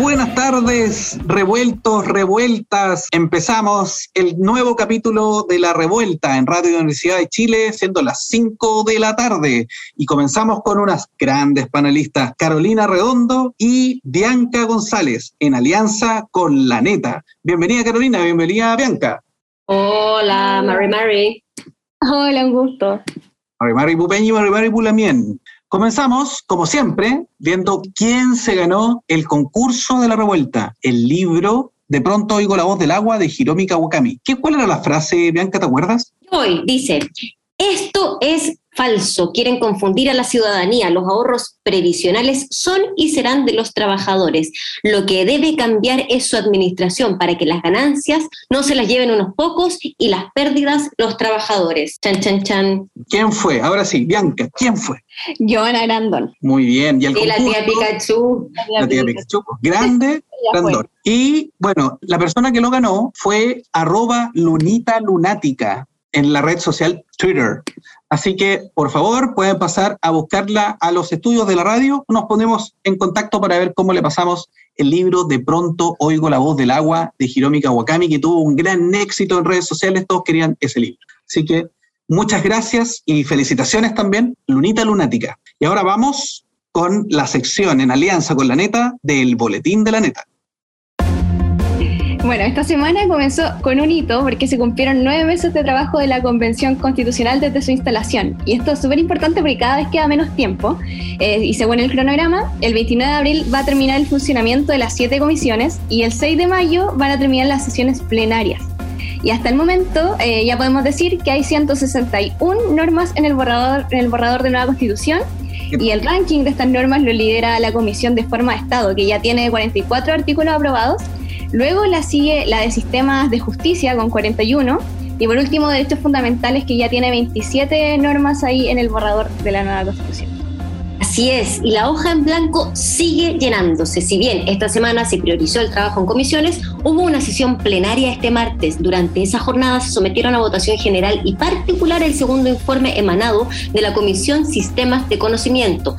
Buenas tardes, revueltos, revueltas. Empezamos el nuevo capítulo de La Revuelta en Radio Universidad de Chile, siendo las 5 de la tarde. Y comenzamos con unas grandes panelistas, Carolina Redondo y Bianca González, en alianza con La Neta. Bienvenida Carolina, bienvenida Bianca. Hola, Mari Mari. Hola, un gusto. Mari Mari Pupeñi, Mari Mari Pulamien. Comenzamos, como siempre, viendo quién se ganó el concurso de la revuelta, el libro De pronto oigo la voz del agua de Hiromi Kawakami. ¿Qué, ¿Cuál era la frase, Bianca, te acuerdas? Hoy dice, esto es falso, quieren confundir a la ciudadanía. Los ahorros previsionales son y serán de los trabajadores. Lo que debe cambiar es su administración para que las ganancias no se las lleven unos pocos y las pérdidas los trabajadores. Chan, chan, chan. ¿Quién fue? Ahora sí, Bianca, ¿quién fue? Joana Grandón. Muy bien. ¿Y, el la tía Pikachu. La tía Pikachu. Grande, Grandón. Y bueno, la persona que lo ganó fue arroba lunita lunática en la red social Twitter. Así que, por favor, pueden pasar a buscarla a los estudios de la radio. Nos ponemos en contacto para ver cómo le pasamos el libro De pronto oigo la voz del agua de Hiromi Kawakami, que tuvo un gran éxito en redes sociales. Todos querían ese libro. Así que muchas gracias y felicitaciones también, Lunita Lunática. Y ahora vamos con la sección en alianza con la neta del Boletín de la Neta. Bueno, esta semana comenzó con un hito porque se cumplieron nueve meses de trabajo de la Convención Constitucional desde su instalación. Y esto es súper importante porque cada vez queda menos tiempo. Eh, y según el cronograma, el 29 de abril va a terminar el funcionamiento de las siete comisiones y el 6 de mayo van a terminar las sesiones plenarias. Y hasta el momento eh, ya podemos decir que hay 161 normas en el borrador, en el borrador de nueva constitución y el ranking de estas normas lo lidera la Comisión de Forma de Estado, que ya tiene 44 artículos aprobados Luego la sigue la de sistemas de justicia con 41. Y por último, derechos fundamentales que ya tiene 27 normas ahí en el borrador de la nueva constitución. Así es, y la hoja en blanco sigue llenándose. Si bien esta semana se priorizó el trabajo en comisiones, hubo una sesión plenaria este martes. Durante esa jornada se sometieron a votación general y particular el segundo informe emanado de la Comisión Sistemas de Conocimiento.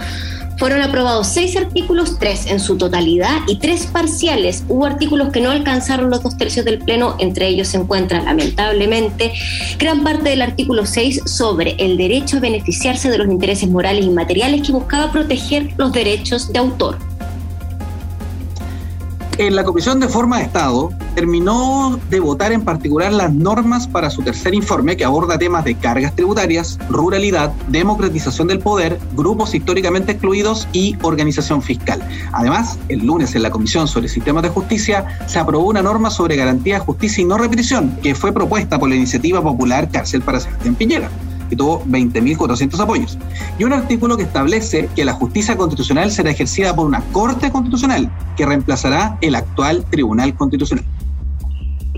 Fueron aprobados seis artículos, tres en su totalidad y tres parciales. Hubo artículos que no alcanzaron los dos tercios del Pleno, entre ellos se encuentra, lamentablemente, gran parte del artículo 6 sobre el derecho a beneficiarse de los intereses morales y materiales que buscaba proteger los derechos de autor en la Comisión de Forma de Estado terminó de votar en particular las normas para su tercer informe que aborda temas de cargas tributarias, ruralidad, democratización del poder, grupos históricamente excluidos y organización fiscal. Además, el lunes en la Comisión sobre Sistemas de Justicia se aprobó una norma sobre garantía de justicia y no represión que fue propuesta por la iniciativa popular Cárcel para Sebastián Piñera que tuvo 20.400 apoyos, y un artículo que establece que la justicia constitucional será ejercida por una Corte Constitucional que reemplazará el actual Tribunal Constitucional.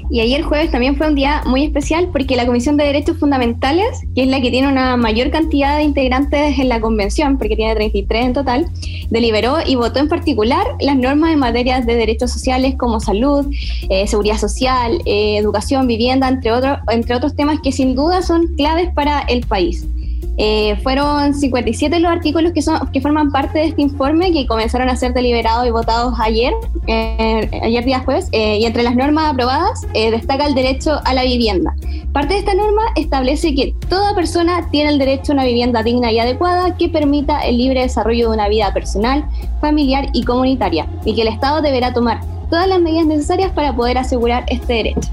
Y ayer jueves también fue un día muy especial porque la Comisión de Derechos Fundamentales, que es la que tiene una mayor cantidad de integrantes en la convención, porque tiene 33 en total, deliberó y votó en particular las normas en materia de derechos sociales como salud, eh, seguridad social, eh, educación, vivienda, entre, otros entre otros temas que sin duda son claves para el país. Eh, fueron 57 los artículos que, son, que forman parte de este informe que comenzaron a ser deliberados y votados ayer, eh, ayer día jueves, eh, y entre las normas aprobadas destaca el derecho a la vivienda. Parte de esta norma establece que toda persona tiene el derecho a una vivienda digna y adecuada que permita el libre desarrollo de una vida personal, familiar y comunitaria, y que el Estado deberá tomar todas las medidas necesarias para poder asegurar este derecho.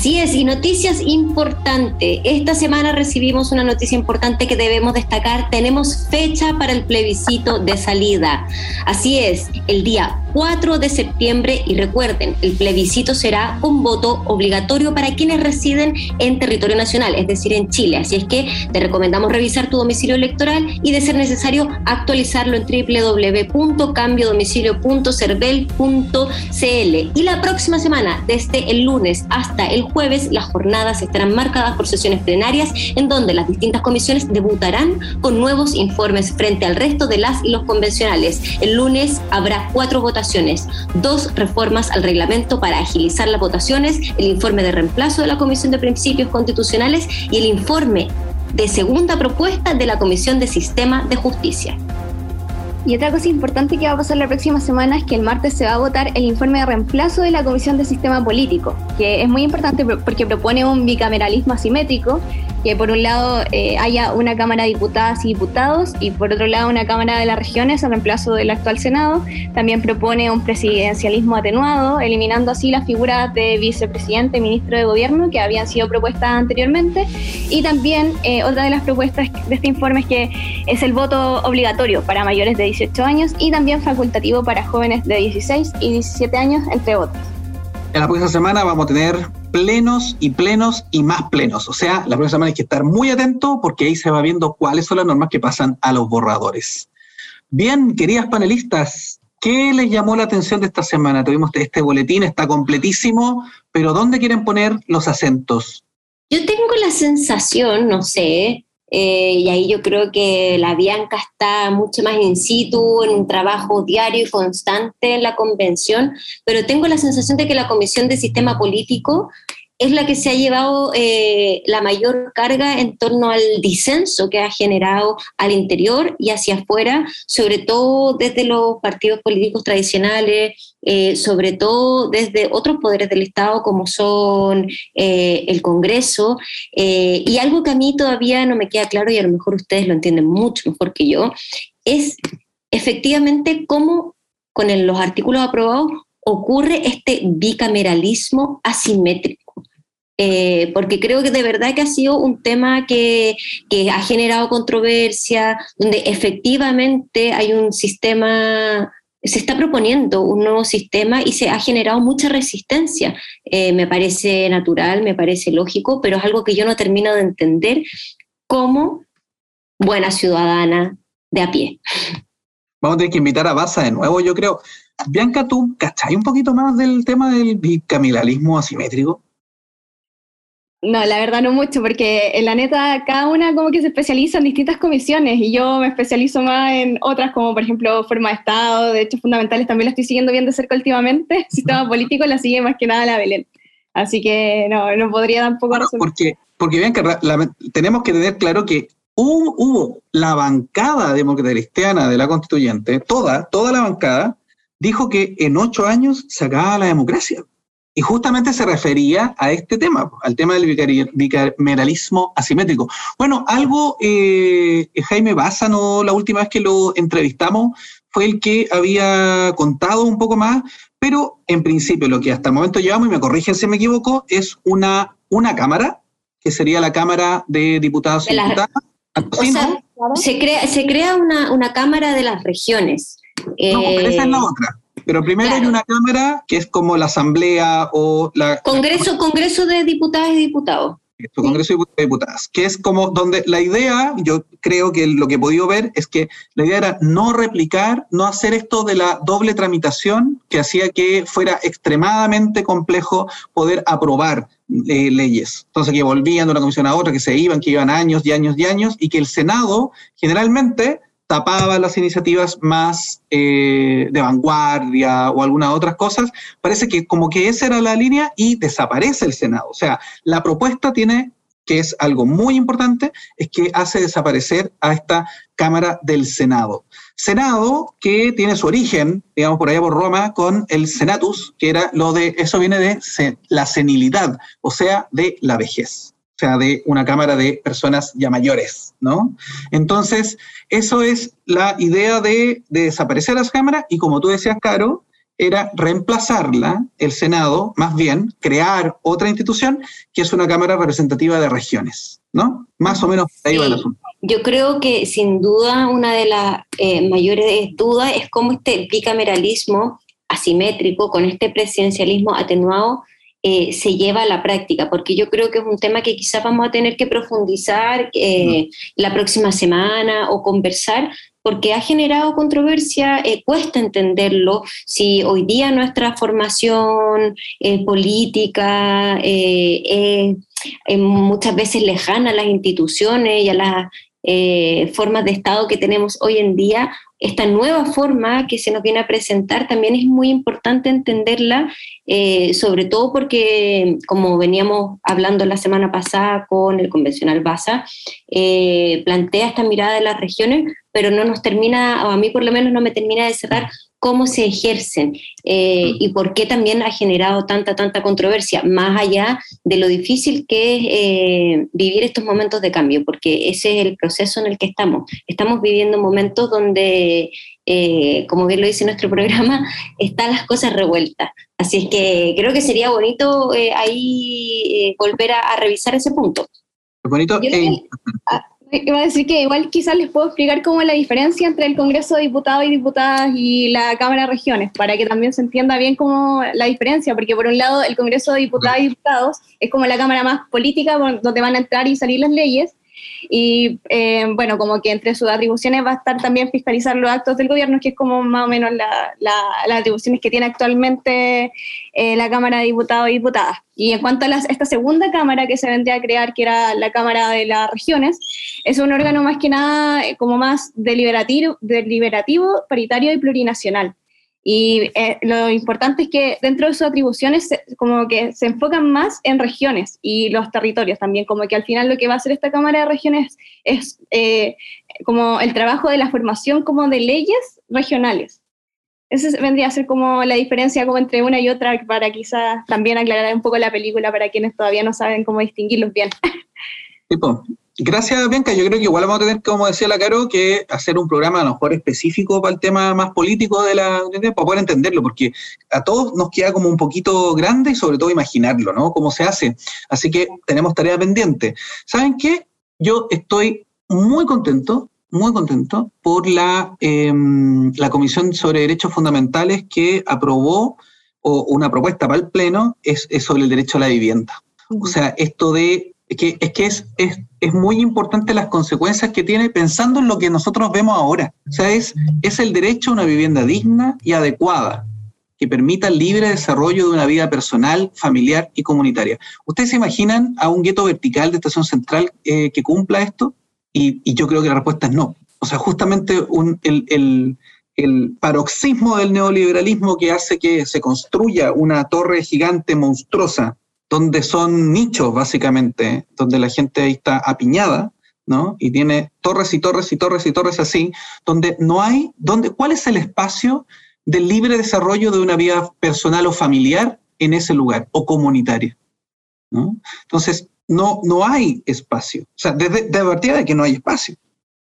Así es, y noticias importantes. Esta semana recibimos una noticia importante que debemos destacar. Tenemos fecha para el plebiscito de salida. Así es, el día 4 de septiembre y recuerden, el plebiscito será un voto obligatorio para quienes residen en territorio nacional, es decir, en Chile. Así es que te recomendamos revisar tu domicilio electoral y de ser necesario actualizarlo en www.cambiodomicilio.cervel.cl. Y la próxima semana, desde el lunes hasta el jueves, las jornadas estarán marcadas por sesiones plenarias en donde las distintas comisiones debutarán con nuevos informes frente al resto de las y los convencionales. El lunes habrá cuatro votaciones dos reformas al reglamento para agilizar las votaciones, el informe de reemplazo de la Comisión de Principios Constitucionales y el informe de segunda propuesta de la Comisión de Sistema de Justicia. Y otra cosa importante que va a pasar la próxima semana es que el martes se va a votar el informe de reemplazo de la Comisión de Sistema Político, que es muy importante porque propone un bicameralismo asimétrico que por un lado eh, haya una Cámara de Diputadas y Diputados y por otro lado una Cámara de las Regiones al reemplazo del actual Senado. También propone un presidencialismo atenuado, eliminando así las figuras de vicepresidente ministro de Gobierno que habían sido propuestas anteriormente. Y también eh, otra de las propuestas de este informe es que es el voto obligatorio para mayores de 18 años y también facultativo para jóvenes de 16 y 17 años, entre otros. En la próxima semana vamos a tener plenos y plenos y más plenos. O sea, la próxima semana hay que estar muy atento porque ahí se va viendo cuáles son las normas que pasan a los borradores. Bien, queridas panelistas, ¿qué les llamó la atención de esta semana? Tuvimos este boletín, está completísimo, pero ¿dónde quieren poner los acentos? Yo tengo la sensación, no sé, eh, y ahí yo creo que la Bianca está mucho más in situ, en un trabajo diario y constante en la convención, pero tengo la sensación de que la Comisión de Sistema Político es la que se ha llevado eh, la mayor carga en torno al disenso que ha generado al interior y hacia afuera, sobre todo desde los partidos políticos tradicionales, eh, sobre todo desde otros poderes del Estado como son eh, el Congreso. y algo que a mí todavía no me queda claro y a lo mejor ustedes lo entienden mucho mejor que yo, es efectivamente cómo con los artículos aprobados ocurre este bicameralismo asimétrico. Eh, porque creo que de verdad que ha sido un tema que, ha generado controversia, donde efectivamente hay un sistema, se está proponiendo un nuevo sistema y se ha generado mucha resistencia. Eh, me parece natural, me parece lógico, pero es algo que yo no termino de entender como buena ciudadana de a pie. Vamos a tener que invitar a Barça de nuevo, yo creo. Bianca, ¿tú cachai un poquito más del tema del bicameralismo asimétrico? No, la verdad no mucho, porque en la neta cada una como que se especializa en distintas comisiones y yo me especializo más en otras como por ejemplo forma de Estado, de hechos fundamentales también la estoy siguiendo bien de cerca últimamente, sistema político la sigue más que nada la Belén. Así que no, no podría tampoco bueno, Porque, porque bien que tenemos que tener claro que hubo, hubo la bancada democrática cristiana de la constituyente, toda, toda la bancada, dijo que en ocho años se acababa la democracia. Y justamente se refería a este tema, al tema del bicameralismo asimétrico. Bueno, algo eh, Jaime Bázano, la última vez que lo entrevistamos, fue el que había contado un poco más, pero en principio lo que hasta el momento llevamos, y me corrigen si me equivoco, es una, una Cámara, que sería la Cámara de Diputados y Diputadas. O sea, se crea, se crea una, una Cámara de las regiones. No, pero esa es la eh, otra. Pero primero hay una Cámara que es como la Asamblea o la... Congreso, Congreso de Diputadas y Diputados. Congreso de Diputadas, que es como donde la idea, yo creo que lo que he podido ver es que la idea era no replicar, no hacer esto de la doble tramitación que hacía que fuera extremadamente complejo poder aprobar eh, leyes. Entonces que volvían de una comisión a otra, que se iban, que iban años y años y años, y que el Senado generalmente tapaba las iniciativas más eh, de vanguardia o algunas otras cosas, parece que como que esa era la línea y desaparece el Senado. O sea, la propuesta tiene, que es algo muy importante, es que hace desaparecer a esta Cámara del Senado. Senado que tiene su origen, digamos, por allá por Roma, con el Senatus, que era lo de, eso viene de la senilidad, o sea, de la vejez sea, de una cámara de personas ya mayores, ¿no? Entonces, eso es la idea de, desaparecer las cámaras y como tú decías, Caro, era reemplazarla, el Senado, más bien, crear otra institución que es una Cámara Representativa de Regiones, ¿no? Más o menos ahí va el asunto. Yo creo que sin duda una de las eh, mayores dudas es cómo este bicameralismo asimétrico, con este presidencialismo atenuado, eh, se lleva a la práctica, porque yo creo que es un tema que quizás vamos a tener que profundizar eh, la próxima semana o conversar, porque ha generado controversia, eh, cuesta entenderlo, si hoy día nuestra formación política es muchas veces lejana a las instituciones y a las formas de Estado que tenemos hoy en día, esta nueva forma que se nos viene a presentar también es muy importante entenderla, eh, sobre todo porque, como veníamos hablando la semana pasada con el convencional BASA, eh, plantea esta mirada de las regiones, pero no nos termina, o a mí por lo menos no me termina de cerrar cómo se ejercen eh, y por qué también ha generado tanta, tanta controversia, más allá de lo difícil que es eh, vivir estos momentos de cambio, porque ese es el proceso en el que estamos. Estamos viviendo momentos donde, eh, como bien lo dice nuestro programa, están las cosas revueltas. Así es que creo que sería bonito ahí volver a, revisar ese punto. Bonito. Iba a decir que igual quizás les puedo explicar cómo es la diferencia entre el Congreso de Diputados y Diputadas y la Cámara de Regiones, para que también se entienda bien cómo la diferencia, porque por un lado el Congreso de Diputados y Diputados es como la Cámara más política donde van a entrar y salir las leyes, y eh, bueno, como que entre sus atribuciones va a estar también fiscalizar los actos del gobierno, que es como más o menos las atribuciones que tiene actualmente eh, la Cámara de Diputados y Diputadas. Y en cuanto a esta segunda Cámara que se vendría a crear, que era la Cámara de las Regiones, es un órgano más que nada eh, como más deliberativo, deliberativo paritario y plurinacional. Y eh, lo importante es que dentro de sus atribuciones como que se enfocan más en regiones y los territorios también, como que al final lo que va a hacer esta Cámara de Regiones es eh, como el trabajo de la formación como de leyes regionales. Esa vendría a ser como la diferencia como entre una y otra para quizás también aclarar un poco la película para quienes todavía no saben cómo distinguirlos bien. Tipo, Gracias, Bianca. Yo creo que igual vamos a tener, como decía la Caro, que hacer un programa a lo mejor específico para el tema más político de la para poder entenderlo, porque a todos nos queda como un poquito grande y sobre todo imaginarlo, ¿no? Cómo se hace. Así que tenemos tarea pendiente. ¿Saben qué? Yo estoy muy contento, muy contento por la, em, la Comisión sobre Derechos Fundamentales que aprobó o una propuesta para el Pleno es, es sobre el derecho a la vivienda. O sea, esto de es que, es, que es, es, muy importante las consecuencias que tiene pensando en lo que nosotros vemos ahora. O sea, es, es el derecho a una vivienda digna y adecuada que permita el libre desarrollo de una vida personal, familiar y comunitaria. ¿Ustedes se imaginan a un gueto vertical de estación central eh, que cumpla esto? Y, yo creo que la respuesta es no. O sea, justamente el, el paroxismo del neoliberalismo que hace que se construya una torre gigante monstruosa donde son nichos básicamente, donde la gente ahí está apiñada, ¿no? Y tiene torres y torres y torres y torres así, donde no hay, donde, ¿cuál es el espacio del libre desarrollo de una vida personal o familiar en ese lugar, o comunitaria? ¿no? Entonces, no, no hay espacio. O sea, desde de de que no hay espacio.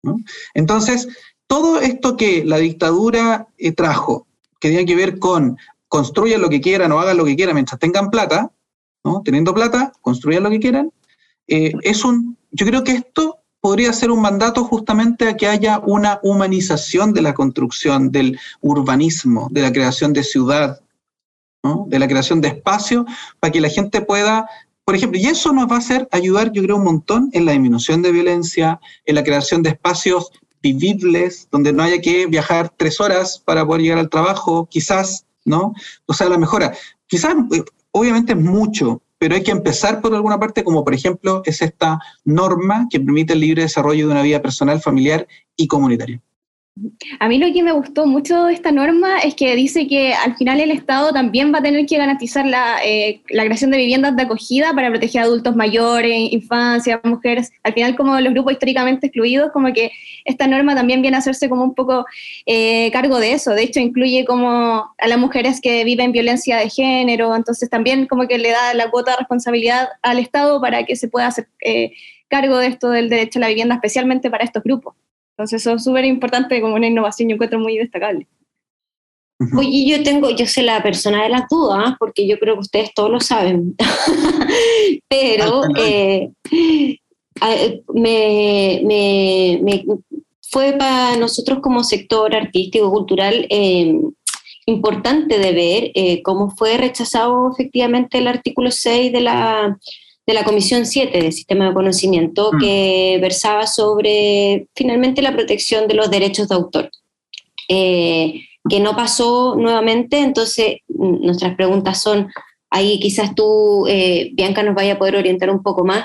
¿no? Entonces, todo esto que la dictadura eh, trajo, que tiene que ver con construyan lo que quieran o hagan lo que quieran mientras tengan plata, Teniendo plata, construyan lo que quieran. Eh, es un, yo creo que esto podría ser un mandato justamente a que haya una humanización de la construcción, del urbanismo, de la creación de ciudad, de la creación de espacio, para que la gente pueda, por ejemplo, y eso nos va a hacer ayudar, yo creo, un montón en la disminución de violencia, en la creación de espacios vivibles, donde no haya que viajar tres horas para poder llegar al trabajo, quizás, ¿no? O sea, la mejora. Quizás obviamente es mucho, pero hay que empezar por alguna parte, como por ejemplo es esta norma que permite el libre desarrollo de una vida personal, familiar y comunitaria. A mí lo que me gustó mucho de esta norma es que dice que al final el Estado también va a tener que garantizar la, eh, la, creación de viviendas de acogida para proteger a adultos mayores, infancias, mujeres. Al final, como los grupos históricamente excluidos, como que esta norma también viene a hacerse como un poco eh, cargo de eso. De hecho, incluye como a las mujeres que viven violencia de género. Entonces, también como que le da la cuota de responsabilidad al Estado para que se pueda hacer eh, cargo de esto del derecho a la vivienda, especialmente para estos grupos. Entonces eso es súper importante como una innovación, yo encuentro muy destacable. Oye, yo tengo, yo sé la persona de las dudas, porque yo creo que ustedes todos lo saben, pero eh, me, me, fue para nosotros como sector artístico, cultural, eh, importante de ver eh, cómo fue rechazado efectivamente el artículo 6 de la, de la Comisión 7 del Sistema de Conocimiento, mm. que versaba sobre finalmente la protección de los derechos de autor. Eh, que no pasó nuevamente, entonces nuestras preguntas son, ahí quizás tú, eh, Bianca, nos vaya a poder orientar un poco más,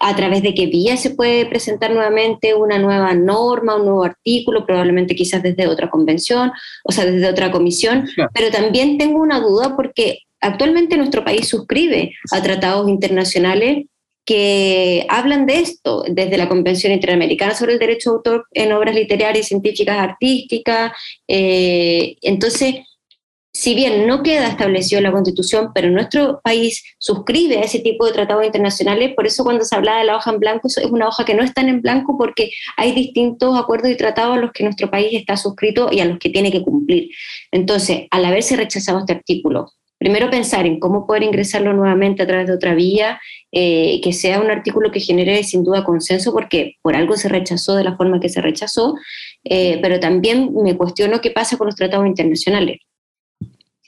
a través de qué vía se puede presentar nuevamente una nueva norma, un nuevo artículo, probablemente quizás desde otra convención, o sea, desde otra comisión, pero también tengo una duda porque actualmente nuestro país suscribe a tratados internacionales que hablan de esto, desde la Convención Interamericana sobre el Derecho de Autor en Obras Literarias, Científicas, Artísticas. Eh, entonces, si bien no queda establecido en la Constitución, pero nuestro país suscribe a ese tipo de tratados internacionales, por eso cuando se habla de la hoja en blanco, es una hoja que no está en blanco porque hay distintos acuerdos y tratados a los que nuestro país está suscrito y a los que tiene que cumplir. Entonces, al haberse rechazado este artículo, primero pensar en cómo poder ingresarlo nuevamente a través de otra vía, eh, que sea un artículo que genere sin duda consenso, porque por algo se rechazó de la forma que se rechazó, eh, pero también me cuestiono qué pasa con los tratados internacionales.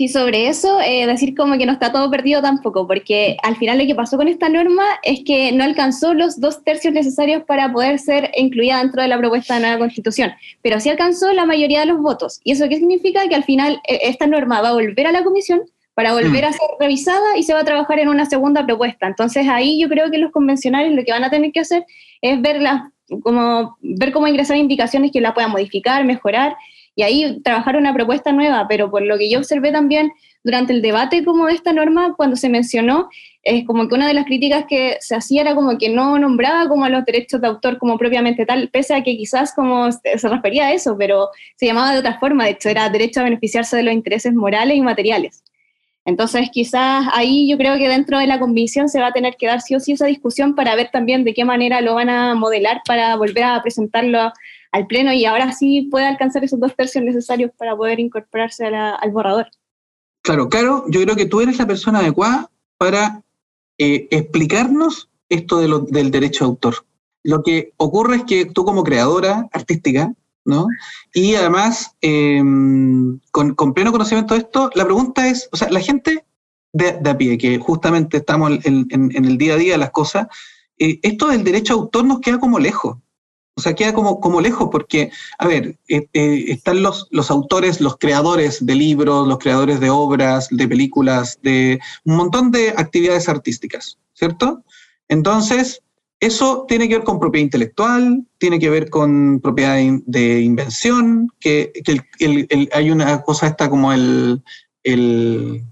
Sí, sobre eso, eh, decir como que no está todo perdido tampoco, porque al final lo que pasó con esta norma es que no alcanzó los dos tercios necesarios para poder ser incluida dentro de la propuesta de nueva constitución, pero sí alcanzó la mayoría de los votos. ¿Y eso qué significa? Que al final eh, esta norma va a volver a la comisión para volver mm. a ser revisada y se va a trabajar en una segunda propuesta. Entonces ahí yo creo que los convencionales lo que van a tener que hacer es ver, como, ver cómo ingresar indicaciones que la puedan modificar, mejorar y ahí trabajar una propuesta nueva, pero por lo que yo observé también durante el debate como de esta norma, cuando se mencionó, es como que una de las críticas que se hacía era como que no nombraba como a los derechos de autor como propiamente tal, pese a que quizás como se refería a eso, pero se llamaba de otra forma, de hecho era derecho a beneficiarse de los intereses morales y materiales. Entonces, quizás ahí yo creo que dentro de la convicción se va a tener que dar sí o sí esa discusión para ver también de qué manera lo van a modelar para volver a presentarlo al Pleno y ahora sí puede alcanzar esos dos tercios necesarios para poder incorporarse al borrador. Claro, claro, yo creo que tú eres la persona adecuada para eh, explicarnos esto del derecho de autor. Lo que ocurre es que tú como creadora artística, ¿no? Y además, em, con, pleno conocimiento de esto, la pregunta es, o sea, la gente de, a pie, que justamente estamos en, el día a día de las cosas, eh, esto del derecho de autor nos queda como lejos. O sea, queda como, como lejos porque, a ver, eh, eh, están los, los autores, los creadores de libros, los creadores de obras, de películas, de un montón de actividades artísticas, ¿cierto? Entonces, eso tiene que ver con propiedad intelectual, tiene que ver con propiedad de invención, que, hay una cosa esta como el, el,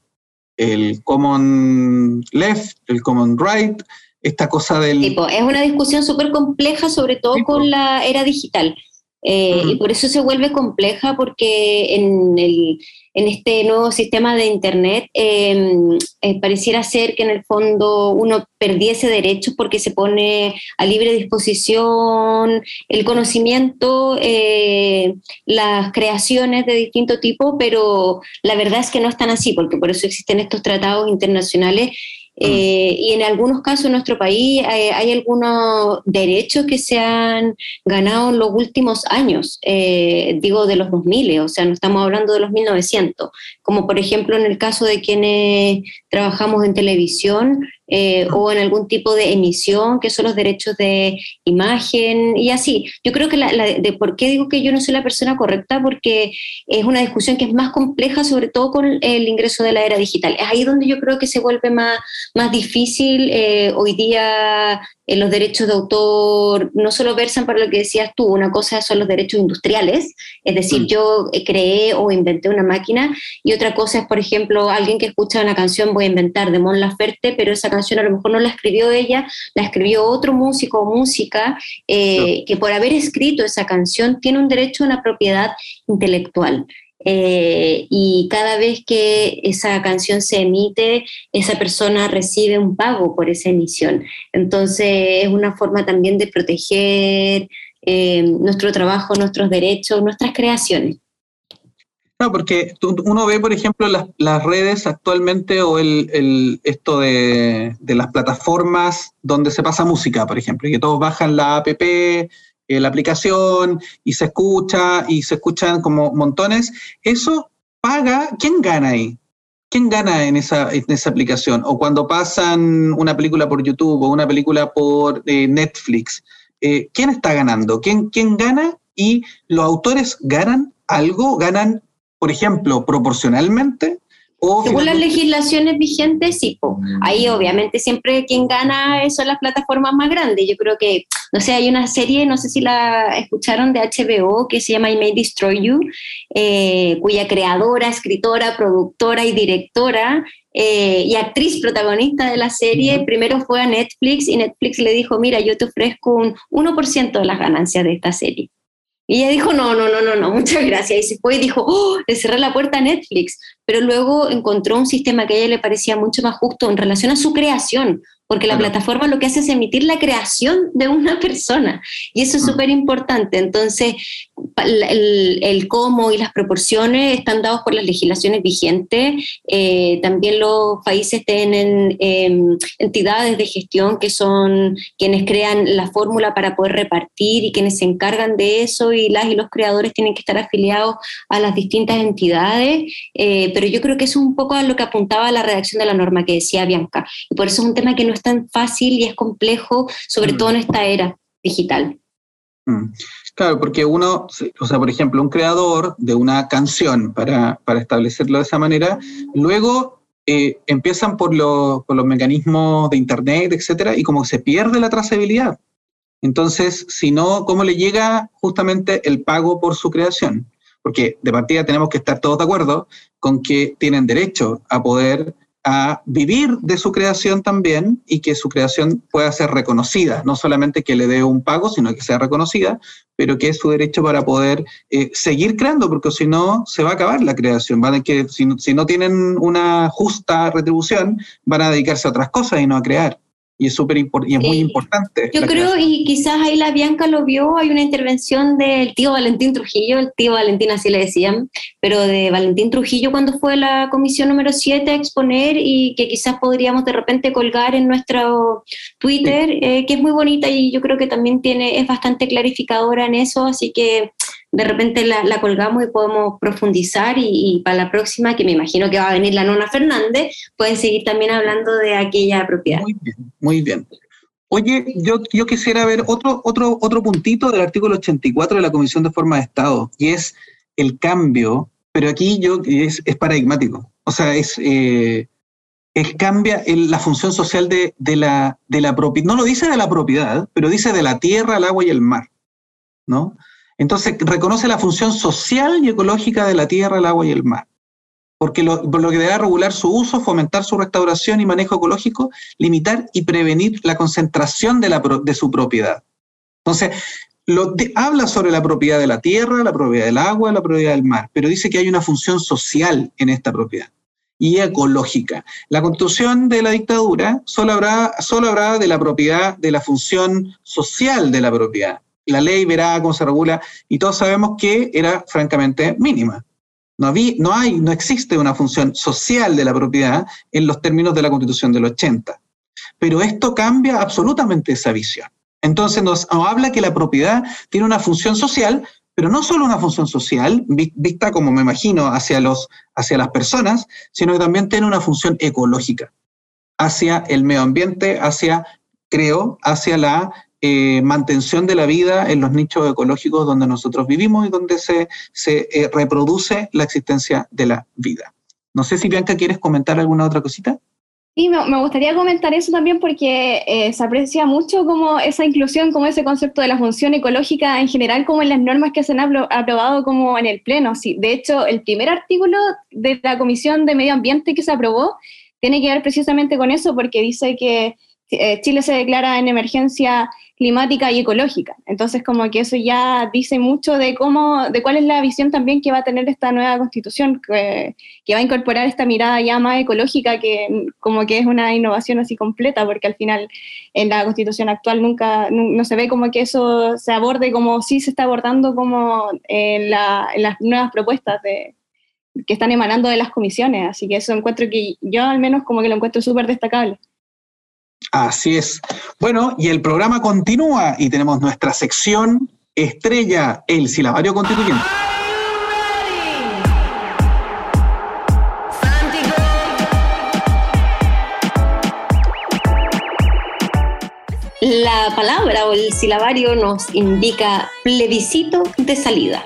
common left, el common right, esta cosa del... es una discusión súper compleja, sobre todo con la era digital. Eh, y por eso se vuelve compleja porque en, el, en este nuevo sistema de Internet em, eh, pareciera ser que en el fondo uno perdiese derechos porque se pone a libre disposición el conocimiento, eh, las creaciones de distinto tipo, pero la verdad es que no están así, porque por eso existen estos tratados internacionales eh, y en algunos casos en nuestro país hay, algunos derechos que se han ganado en los últimos años, eh, digo de los 2000, o sea, no estamos hablando de los 1900, como por ejemplo en el caso de quienes trabajamos en televisión, eh, o en algún tipo de emisión, que son los derechos de imagen y así. Yo creo que la, de por qué digo que yo no soy la persona correcta, porque es una discusión que es más compleja, sobre todo con el ingreso de la era digital. Es ahí donde yo creo que se vuelve más, más difícil eh, hoy día los derechos de autor no solo versan para lo que decías tú, una cosa son los derechos industriales, es decir, mm. yo eh, creé o inventé una máquina, y otra cosa es, por ejemplo, alguien que escucha una canción, voy a inventar de Mon Laferte, pero esa canción a lo mejor no la escribió ella, la escribió otro músico o música eh, que por haber escrito esa canción tiene un derecho a una propiedad intelectual. Eh, y cada vez que esa canción se emite, esa persona recibe un pago por esa emisión. Entonces es una forma también de proteger eh, nuestro trabajo, nuestros derechos, nuestras creaciones. Claro, porque uno ve, por ejemplo, las, redes actualmente o el, esto de, las plataformas donde se pasa música, por ejemplo, y que todos bajan la app, eh, la aplicación y se escucha y se escuchan como montones. Eso paga, ¿quién gana ahí? ¿Quién gana en esa, en esa aplicación? O cuando pasan una película por YouTube o una película por eh, Netflix, eh, ¿quién está ganando? ¿Quién, ¿Quién gana? Y los autores ganan algo, ganan, por ejemplo, proporcionalmente según las legislaciones vigentes, sí. Ahí obviamente siempre quien gana son las plataformas más grandes. Yo creo que, no sé, hay una serie, no sé si la escucharon de HBO, que se llama I May Destroy You, eh, cuya creadora, escritora, productora y directora eh, y actriz protagonista de la serie, primero fue a Netflix y Netflix le dijo, mira, yo te ofrezco un 1% de las ganancias de esta serie. Y ella dijo, no, no, no, no, no, muchas gracias. Y se fue y dijo, oh, le cerré la puerta a Netflix. Pero luego encontró un sistema que a ella le parecía mucho más justo en relación a su creación, porque la plataforma lo que hace es emitir la creación de una persona y eso es mm. súper importante. Entonces, el, cómo y las proporciones están dados por las legislaciones vigentes. Eh, también los países tienen em, entidades de gestión que son quienes crean la fórmula para poder repartir y quienes se encargan de eso y las y los creadores tienen que estar afiliados a las distintas entidades. Eh, pero yo creo que es un poco a lo que apuntaba la redacción de la norma que decía Bianca. Y por eso es un tema que no es tan fácil y es complejo, sobre mm. todo en esta era digital. Mm. Claro, porque uno, o sea, por ejemplo, un creador de una canción, para, establecerlo de esa manera, luego eh, empiezan por, por, los mecanismos de Internet, etcétera, y como se pierde la trazabilidad. Entonces, si no, ¿cómo le llega justamente el pago por su creación? Porque de partida tenemos que estar todos de acuerdo con que tienen derecho a poder a vivir de su creación también y que su creación pueda ser reconocida, no solamente que le dé un pago, sino que sea reconocida, pero que es su derecho para poder eh, seguir creando, porque si no, se va a acabar la creación. Van que, si no tienen una justa retribución, van a dedicarse a otras cosas y no a crear y es súper y es muy importante. Yo creo, y quizás ahí la Bianca lo vio, hay una intervención del tío Valentín Trujillo, el tío Valentín así le decían, pero de Valentín Trujillo cuando fue la comisión número 7 a exponer y que quizás podríamos de repente colgar en nuestro Twitter, eh, que es muy bonita y yo creo que también tiene, es bastante clarificadora en eso, así que de repente la, colgamos y podemos profundizar y, para la próxima, que me imagino que va a venir la nona Fernández, pueden seguir también hablando de aquella propiedad. Muy bien, muy bien. Oye, yo, yo quisiera ver otro, otro, otro puntito del artículo 84 de la Comisión de Forma de Estado, y es el cambio, pero aquí yo es, es paradigmático. O sea, es, eh, cambia la función social de, de la, de la propiedad. No lo dice de la propiedad, pero dice de la tierra, el agua y el mar. ¿no? Entonces, reconoce la función social y ecológica de la tierra, el agua y el mar. Porque lo, por lo que debe regular su uso, fomentar su restauración y manejo ecológico, limitar y prevenir la concentración de, su propiedad. Entonces, lo habla sobre la propiedad de la tierra, la propiedad del agua, la propiedad del mar, pero dice que hay una función social en esta propiedad y ecológica. La constitución de la dictadura solo habrá, solo habrá de la propiedad, de la función social de la propiedad la ley verá cómo se regula y todos sabemos que era francamente mínima. No, no hay, no existe una función social de la propiedad en los términos de la Constitución del 80. Pero esto cambia absolutamente esa visión. Entonces nos, habla que la propiedad tiene una función social, pero no solo una función social, vista como me imagino hacia, los, hacia las personas, sino que también tiene una función ecológica, hacia el medio ambiente, hacia, creo, hacia la eh, mantención de la vida en los nichos ecológicos donde nosotros vivimos y donde se, se eh, reproduce la existencia de la vida. No sé si Bianca quieres comentar alguna otra cosita. Sí, me, gustaría comentar eso también porque eh, se aprecia mucho como esa inclusión, como ese concepto de la función ecológica en general, como en las normas que se han aprobado como en el Pleno. Sí, de hecho, el primer artículo de la Comisión de Medio Ambiente que se aprobó tiene que ver precisamente con eso porque dice que Chile se declara en emergencia climática y ecológica. Entonces, como que eso ya dice mucho de cómo, de cuál es la visión también que va a tener esta nueva constitución, que, va a incorporar esta mirada ya más ecológica, que como que es una innovación así completa, porque al final en la constitución actual nunca, no, se ve como que eso se aborde como sí se está abordando como en, las nuevas propuestas de, que están emanando de las comisiones, así que eso encuentro que yo al menos como que lo encuentro súper destacable. Así es. Bueno, y el programa continúa y tenemos nuestra sección estrella, el silabario constituyente. La palabra o el silabario nos indica plebiscito de salida.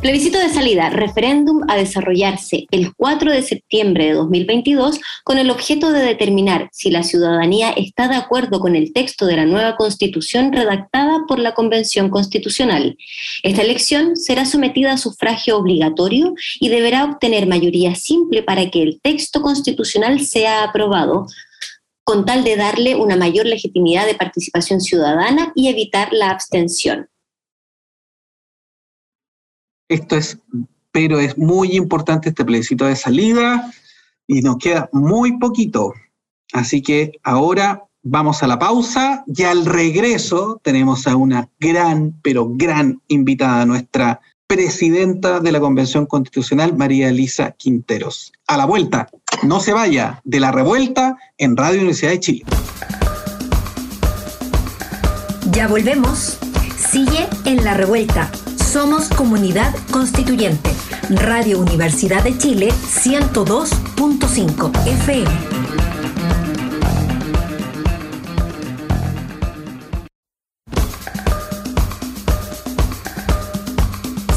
Plebiscito de salida, referéndum a desarrollarse el 4 de septiembre de 2022 con el objeto de determinar si la ciudadanía está de acuerdo con el texto de la nueva constitución redactada por la Convención Constitucional. Esta elección será sometida a sufragio obligatorio y deberá obtener mayoría simple para que el texto constitucional sea aprobado, con tal de darle una mayor legitimidad de participación ciudadana y evitar la abstención. Esto es, pero es muy importante este plebiscito de salida y nos queda muy poquito. Así que ahora vamos a la pausa y al regreso tenemos a una gran, pero gran invitada, nuestra presidenta de la Convención Constitucional, María Elisa Quinteros. A la vuelta, no se vaya de la revuelta en Radio Universidad de Chile. Ya volvemos. Sigue en la revuelta. Somos comunidad constituyente. Radio Universidad de Chile 102.5 FM.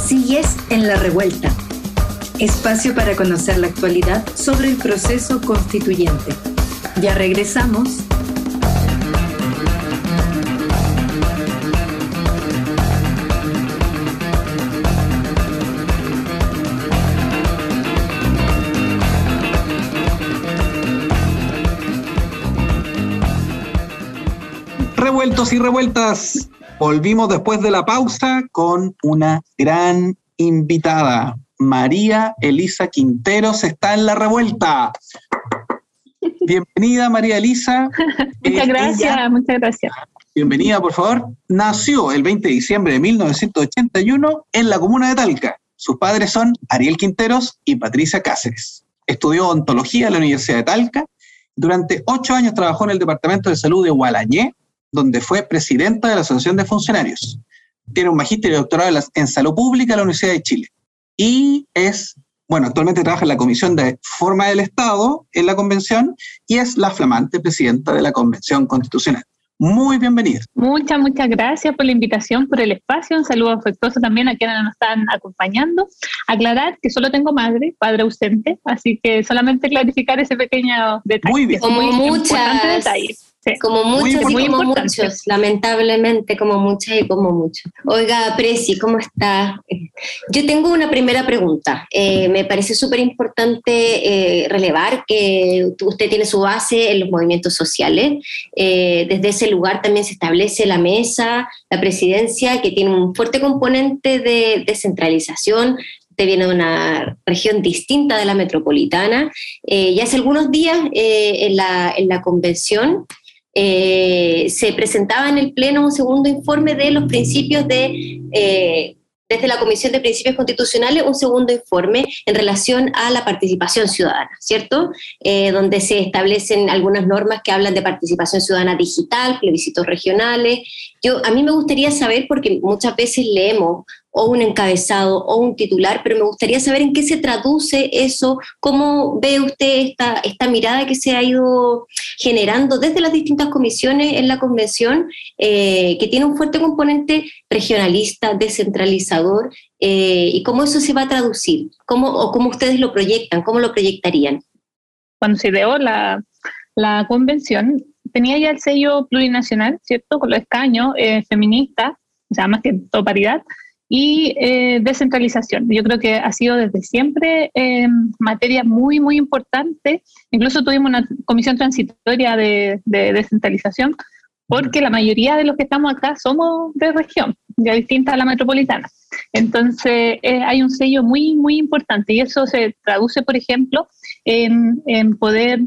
Sigues en la revuelta espacio para conocer la actualidad sobre el proceso constituyente. Ya regresamos. Revueltos y revueltas, volvimos después de la pausa con una gran invitada. María Elisa Quinteros está en la revuelta. Bienvenida, María Elisa. muchas eh, gracias, muchas gracias. Bienvenida, por favor. Nació el 20 de diciembre de 1981 en la comuna de Talca. Sus padres son Ariel Quinteros y Patricia Cáceres. Estudió ontología en la Universidad de Talca. Durante ocho años trabajó en el Departamento de Salud de Gualañé, donde fue presidenta de la Asociación de Funcionarios. Tiene un magíster y doctorado en Salud Pública en la Universidad de Chile y es, bueno, actualmente trabaja en la Comisión de Forma del Estado en la Convención y es la flamante presidenta de la Convención Constitucional. Muy bienvenida. Muchas, muchas gracias por la invitación, por el espacio. Un saludo afectuoso también a quienes nos están acompañando. Aclarar que solo tengo madre, padre ausente, así que solamente clarificar ese pequeño detalle. Muy bien. Como muchas, detalles. Como muchos y como muchos, lamentablemente como muchas y como muchos. Oiga, Preci, ¿cómo está? Yo tengo una primera pregunta. Eh, me parece súper importante eh, relevar que usted tiene su base en los movimientos sociales. Eh, desde ese lugar también se establece la mesa, la presidencia, que tiene un fuerte componente de descentralización, usted viene de una región distinta de la metropolitana. y hace algunos días en, la, en, la, convención eh, se presentaba en el Pleno un segundo informe de los principios de, eh, desde la Comisión de Principios Constitucionales, un segundo informe en relación a la participación ciudadana, ¿cierto? Eh, donde se establecen algunas normas que hablan de participación ciudadana digital, plebiscitos regionales. Yo, a mí me gustaría saber, porque muchas veces leemos o un encabezado o un titular, pero me gustaría saber en qué se traduce eso, cómo ve usted esta, esta mirada que se ha ido generando desde las distintas comisiones en la convención, eh, que tiene un fuerte componente regionalista, descentralizador, eh, y cómo eso se va a traducir, cómo, o cómo ustedes lo proyectan, cómo lo proyectarían. Cuando se ideó la, la convención, tenía ya el sello plurinacional, ¿cierto? Con los escaños eh, feministas, o sea, más que todo paridad, y eh, descentralización. Yo creo que ha sido desde siempre eh, materia muy, muy importante. Incluso tuvimos una comisión transitoria de, descentralización porque la mayoría de los que estamos acá somos de región, ya distinta a la metropolitana. Entonces, eh, hay un sello muy, muy importante y eso se traduce, por ejemplo, en, poder